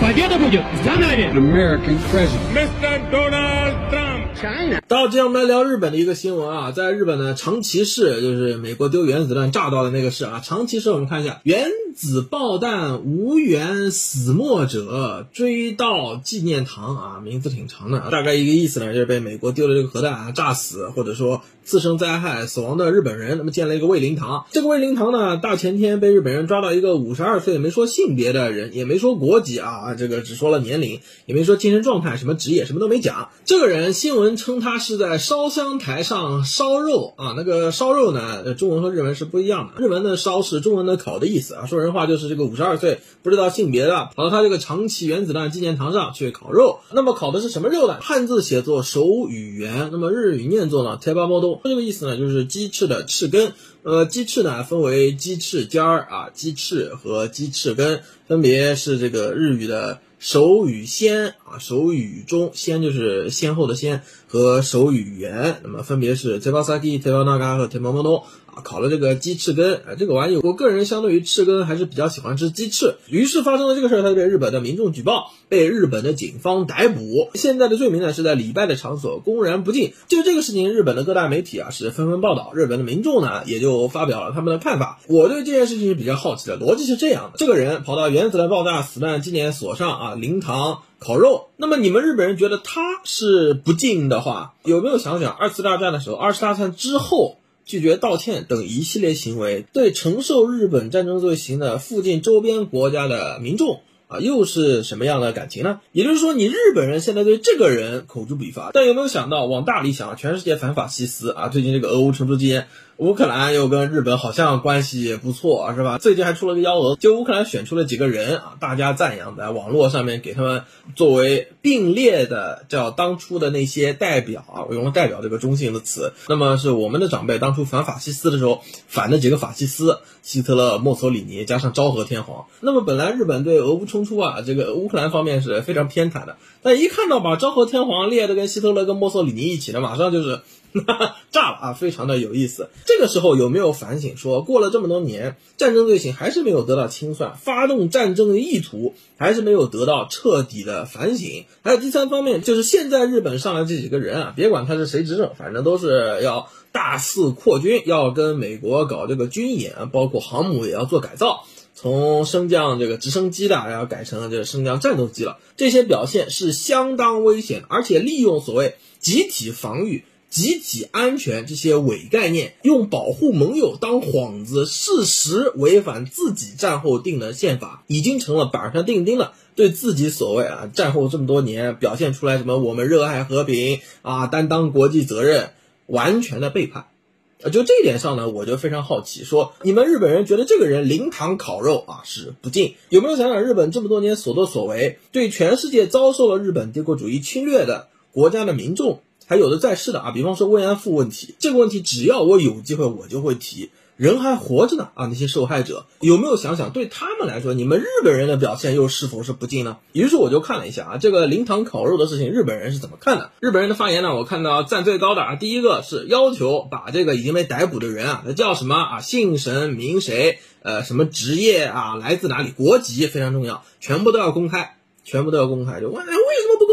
Победа будет за нами! American president. Mr. Donald Trump! China. 到这样，我们来聊日本的一个新闻啊，在日本的长崎市，就是美国丢原子弹炸到的那个市啊，长崎市，我们看一下，原子爆弹无缘死没者追悼纪念堂啊，名字挺长的啊，大概一个意思呢，就是被美国丢了这个核弹啊炸死，或者说自生灾害死亡的日本人，那么建了一个慰灵堂。这个慰灵堂呢，大前天被日本人抓到一个五十二岁没说性别的人，也没说国籍啊，这个只说了年龄，也没说精神状态，什么职业什么都没讲。这个人新闻称他是在烧香台上烧肉啊，那个烧肉呢，中文和日文是不一样的，日文的烧是中文的烤的意思啊，说人话就是这个五十二岁不知道性别的，跑到他这个长崎原子弹纪念堂上去烤肉。那么烤的是什么肉呢？汉字写作手语言，那么日语念作呢 t e b a m o d o 这个意思呢就是鸡翅的翅根。呃，鸡翅呢分为鸡翅尖儿啊、鸡翅和鸡翅根，分别是这个日语的手语先啊，手语中先就是先后的先和手语言，那么分别是 tebasaki、tebanaga 和 tebamono 啊，烤了这个鸡翅根，啊，这个玩意我个人相对于翅根还是比较喜欢吃鸡翅。于是发生了这个事儿，他就被日本的民众举报，被日本的警方逮捕。现在的罪名呢是在礼拜的场所公然不敬。就这个事情，日本的各大媒体啊是纷纷报道，日本的民众呢也就发表了他们的看法。我对这件事情是比较好奇的，逻辑是这样的：这个人跑到原子弹爆炸死难纪念所上啊灵堂。烤肉，那么你们日本人觉得他是不敬的话，有没有想想二次大战的时候，二次大战之后拒绝道歉等一系列行为，对承受日本战争罪行的附近周边国家的民众啊，又是什么样的感情呢？也就是说，你日本人现在对这个人口诛笔伐，但有没有想到往大里想，全世界反法西斯啊，最近这个俄乌冲突期间。乌克兰又跟日本好像关系不错，是吧？最近还出了个幺蛾子，就乌克兰选出了几个人啊，大家赞扬，在网络上面给他们作为并列的，叫当初的那些代表啊，我用了代表这个中性的词。那么是我们的长辈当初反法西斯的时候反的几个法西斯，希特勒、墨索里尼加上昭和天皇。那么本来日本对俄乌冲突啊，这个乌克兰方面是非常偏袒的，但一看到把昭和天皇列的跟希特勒跟墨索里尼一起的，马上就是。炸了啊，非常的有意思。这个时候有没有反省说，过了这么多年，战争罪行还是没有得到清算，发动战争的意图还是没有得到彻底的反省？还有第三方面，就是现在日本上来这几个人啊，别管他是谁执政，反正都是要大肆扩军，要跟美国搞这个军演，包括航母也要做改造，从升降这个直升机的要改成这个升降战斗机了。这些表现是相当危险，而且利用所谓集体防御。集体安全这些伪概念，用保护盟友当幌子，事实违反自己战后定的宪法，已经成了板上钉钉了。对自己所谓啊战后这么多年表现出来什么我们热爱和平啊，担当国际责任，完全的背叛。啊，就这一点上呢，我就非常好奇，说你们日本人觉得这个人灵堂烤肉啊是不敬，有没有想想日本这么多年所作所为，对全世界遭受了日本帝国主义侵略的国家的民众？还有的在世的啊，比方说慰安妇问题，这个问题只要我有机会，我就会提。人还活着呢啊，那些受害者有没有想想，对他们来说，你们日本人的表现又是否是不敬呢？于是我就看了一下啊，这个灵堂烤肉的事情，日本人是怎么看的？日本人的发言呢，我看到赞最高的啊，第一个是要求把这个已经被逮捕的人啊，他叫什么啊，姓神名谁，呃，什么职业啊，来自哪里，国籍非常重要，全部都要公开，全部都要公开。就问，哎，为什么不？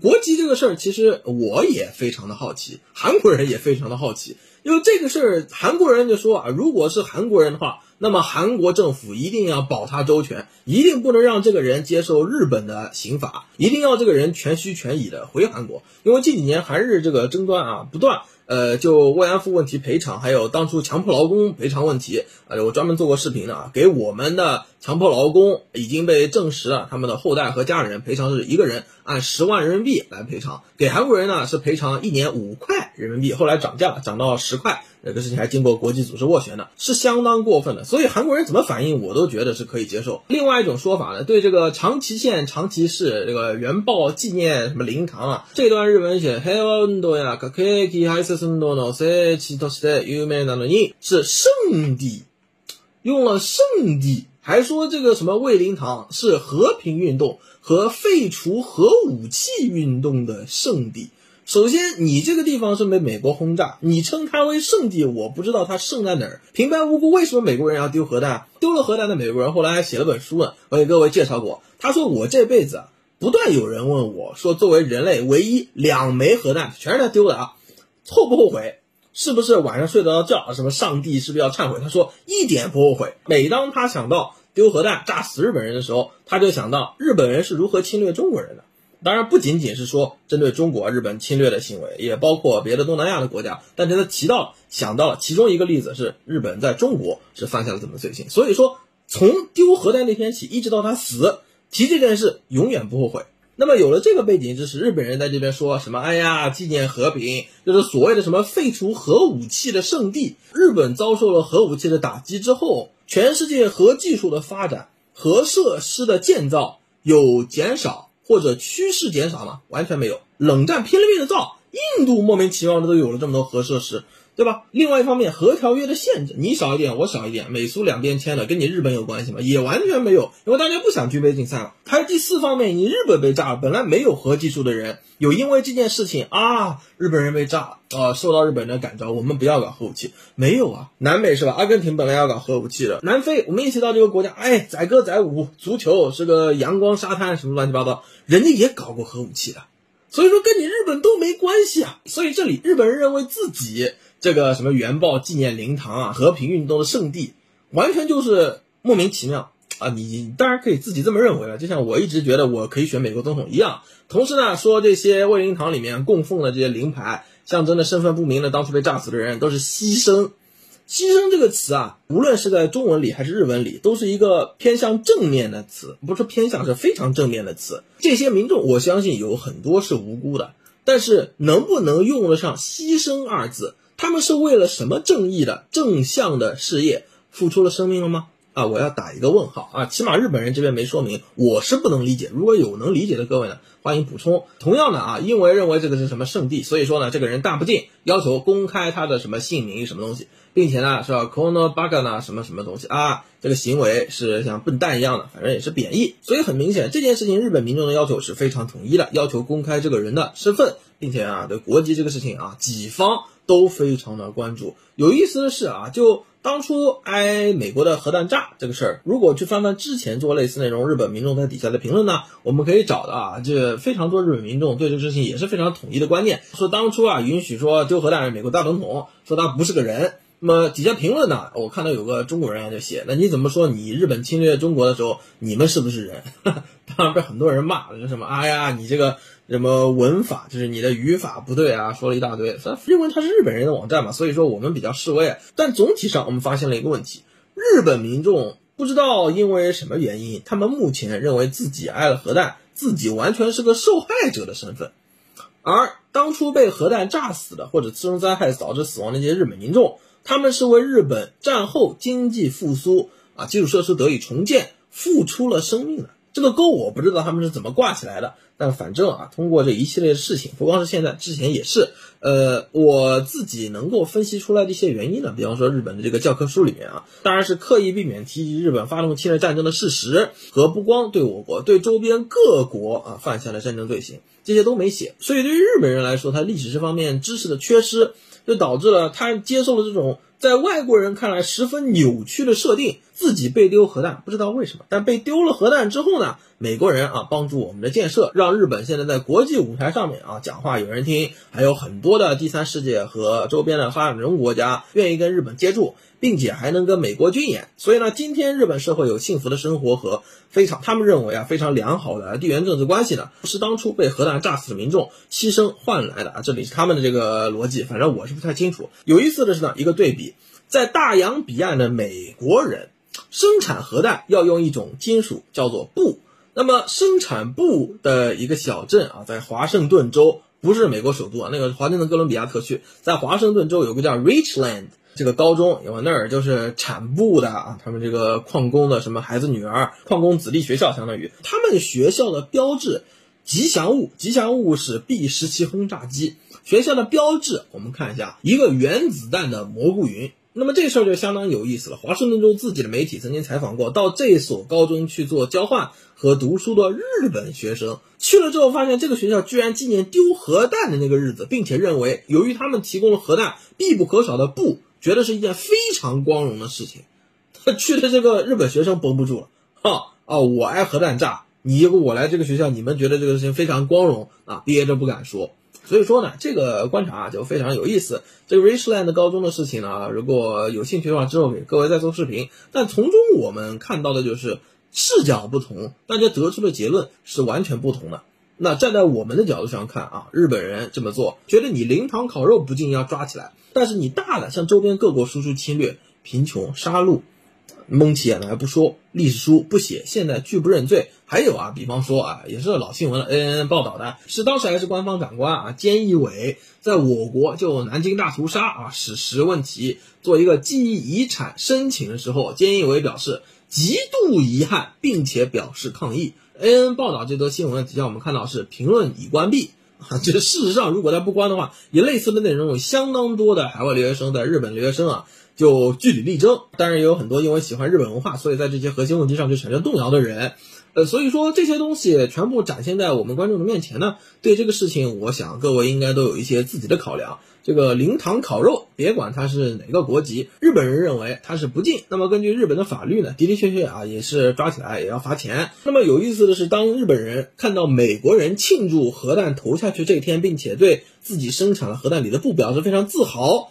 国籍这个事儿，其实我也非常的好奇，韩国人也非常的好奇，因为这个事儿，韩国人就说啊，如果是韩国人的话，那么韩国政府一定要保他周全，一定不能让这个人接受日本的刑法，一定要这个人全虚全以的回韩国，因为近几年韩日这个争端啊不断。呃，就慰安妇问题赔偿，还有当初强迫劳工赔偿问题，呃，我专门做过视频的啊，给我们的强迫劳工已经被证实了，他们的后代和家人赔偿是一个人按十万人民币来赔偿，给韩国人呢是赔偿一年五块人民币，后来涨价了，涨到十块。这个事情还经过国际组织斡旋的，是相当过分的。所以韩国人怎么反应，我都觉得是可以接受。另外一种说法呢，对这个长崎县长崎市这个原爆纪念什么灵堂啊，这段日文写平和運動や核兵器廃絶運動の聖地として有名なのに是圣地，用了圣地， 还说这个什么慰灵堂是和平运动和废除核武器运动的圣地。首先，你这个地方是被美国轰炸，你称它为圣地，我不知道它圣在哪儿。平白无故，为什么美国人要丢核弹？丢了核弹的美国人后来还写了本书呢，我给各位介绍过。他说我这辈子，不断有人问我说，作为人类唯一两枚核弹，全是他丢的啊，后不后悔？是不是晚上睡得着觉？什么上帝是不是要忏悔？他说一点不后悔。每当他想到丢核弹炸死日本人的时候，他就想到日本人是如何侵略中国人的。当然不仅仅是说针对中国日本侵略的行为，也包括别的东南亚的国家。但是他提到想到了其中一个例子是日本在中国是犯下了怎么罪行，所以说从丢核弹那天起，一直到他死，提这件事永远不后悔。那么有了这个背景知识，日本人在这边说什么？哎呀，纪念和平，就是所谓的什么废除核武器的圣地。日本遭受了核武器的打击之后，全世界核技术的发展、核设施的建造有减少。或者趋势减少吗？完全没有。冷战拼了命的造，印度莫名其妙的都有了这么多核设施，对吧？另外一方面，核条约的限制，你少一点，我少一点，美苏两边签的，跟你日本有关系吗？也完全没有，因为大家不想军备竞赛了。还有第四方面，你日本被炸了，本来没有核技术的人，有因为这件事情啊，日本人被炸。啊，受到日本人的感召，我们不要搞核武器。没有啊，南美是吧？阿根廷本来要搞核武器的，南非我们一起到这个国家，哎，载歌载舞，足球是个阳光沙滩，什么乱七八糟，人家也搞过核武器的，所以说跟你日本都没关系啊。所以这里日本人认为自己这个什么原爆纪念灵堂啊，和平运动的圣地，完全就是莫名其妙。啊，你当然可以自己这么认为了，就像我一直觉得我可以选美国总统一样。同时呢，说这些卫灵堂里面供奉的这些灵牌，象征的身份不明的当初被炸死的人都是牺牲。牺牲这个词啊，无论是在中文里还是日文里，都是一个偏向正面的词，不是偏向，是非常正面的词。这些民众，我相信有很多是无辜的，但是能不能用得上“牺牲”二字？他们是为了什么正义的正向的事业付出了生命了吗？啊，我要打一个问号啊！起码日本人这边没说明，我是不能理解。如果有能理解的各位呢，欢迎补充。同样的啊，因为认为这个是什么圣地，所以说呢，这个人大不敬，要求公开他的什么姓名什么东西，并且呢是吧，kono baga 呢什么什么东西啊，这个行为是像笨蛋一样的，反正也是贬义。所以很明显，这件事情日本民众的要求是非常统一的，要求公开这个人的身份，并且啊，对国籍这个事情啊，己方都非常的关注。有意思的是啊，就。当初挨美国的核弹炸这个事儿，如果去翻翻之前做类似内容，日本民众在底下的评论呢，我们可以找到啊，这非常多日本民众对这个事情也是非常统一的观念，说当初啊允许说丢核弹是美国大总统，说他不是个人。那么底下评论呢，我看到有个中国人啊就写，那你怎么说你日本侵略中国的时候，你们是不是人？当然被很多人骂了，说什么哎呀你这个。什么文法就是你的语法不对啊，说了一大堆。因为它是日本人的网站嘛，所以说我们比较示威。但总体上我们发现了一个问题：日本民众不知道因为什么原因，他们目前认为自己挨了核弹，自己完全是个受害者的身份。而当初被核弹炸死的或者次生灾害导致死亡那些日本民众，他们是为日本战后经济复苏啊，基础设施得以重建付出了生命的。这个勾我不知道他们是怎么挂起来的，但反正啊，通过这一系列的事情，不光是现在，之前也是，呃，我自己能够分析出来的一些原因呢。比方说，日本的这个教科书里面啊，当然是刻意避免提及日本发动侵略战争的事实，和不光对我国，对周边各国啊犯下的战争罪行，这些都没写。所以对于日本人来说，他历史这方面知识的缺失，就导致了他接受了这种。在外国人看来十分扭曲的设定，自己被丢核弹，不知道为什么，但被丢了核弹之后呢？美国人啊，帮助我们的建设，让日本现在在国际舞台上面啊讲话有人听，还有很多的第三世界和周边的发展中国家愿意跟日本接触。并且还能跟美国军演，所以呢，今天日本社会有幸福的生活和非常他们认为啊非常良好的地缘政治关系呢，是当初被核弹炸死的民众牺牲换来的啊，这里是他们的这个逻辑，反正我是不太清楚。有意思的是呢，一个对比，在大洋彼岸的美国人生产核弹要用一种金属叫做钚，那么生产钚的一个小镇啊，在华盛顿州，不是美国首都啊，那个华盛顿哥伦比亚特区，在华盛顿州有个叫 Richland。这个高中，因为那儿就是产布的啊，他们这个矿工的什么孩子女儿，矿工子弟学校，相当于他们学校的标志，吉祥物，吉祥物是 B 十七轰炸机。学校的标志，我们看一下，一个原子弹的蘑菇云，那么这事儿就相当有意思了。华盛顿州自己的媒体曾经采访过到这所高中去做交换和读书的日本学生，去了之后发现这个学校居然纪念丢核弹的那个日子，并且认为由于他们提供了核弹必不可少的布，觉得是一件非常光荣的事情。他去的这个日本学生绷不住了，哈啊！我挨核弹炸，你我来这个学校，你们觉得这个事情非常光荣啊，憋着不敢说。所以说呢，这个观察就非常有意思。这个 Richland 高中的事情呢，如果有兴趣的话，之后给各位再做视频。但从中我们看到的就是视角不同，大家得出的结论是完全不同的。那站在我们的角度上看啊，日本人这么做，觉得你灵堂烤肉不敬要抓起来，但是你大的向周边各国输出侵略、贫穷、杀戮。蒙起眼来不说，历史书不写，现在拒不认罪。还有啊，比方说啊，也是老新闻了，A N N 报道的，是当时还是官方长官啊，菅义伟在我国就南京大屠杀啊史实问题做一个记忆遗产申请的时候，菅义伟表示极度遗憾，并且表示抗议。A N N 报道这则新闻的底下我们看到是评论已关闭啊，这事实上如果他不关的话，也类似的内容有相当多的海外留学生在日本留学生啊。就据理力争，当然也有很多因为喜欢日本文化，所以在这些核心问题上就产生动摇的人。呃，所以说这些东西全部展现在我们观众的面前呢，对这个事情，我想各位应该都有一些自己的考量。这个灵堂烤肉，别管它是哪个国籍，日本人认为它是不敬。那么根据日本的法律呢，的的确确啊，也是抓起来也要罚钱。那么有意思的是，当日本人看到美国人庆祝核弹投下去这一天，并且对自己生产了核弹里的布表示非常自豪。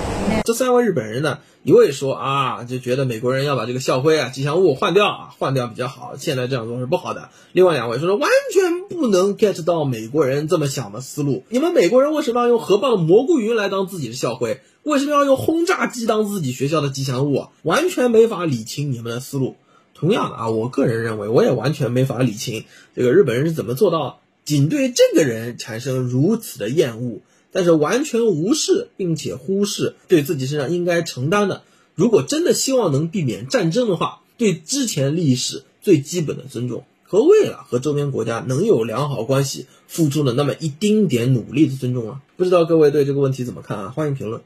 这三位日本人呢，一位说啊，就觉得美国人要把这个校徽啊、吉祥物换掉啊，换掉比较好，现在这样做是不好的。另外两位说说完全不能 get 到美国人这么想的思路。你们美国人为什么要用核爆的蘑菇云来当自己的校徽？为什么要用轰炸机当自己学校的吉祥物？完全没法理清你们的思路。同样的啊，我个人认为，我也完全没法理清这个日本人是怎么做到仅对这个人产生如此的厌恶，但是完全无视并且忽视对自己身上应该承担的。如果真的希望能避免战争的话，对之前历史最基本的尊重和为了和周边国家能有良好关系付出了那么一丁点努力的尊重啊！不知道各位对这个问题怎么看啊？欢迎评论。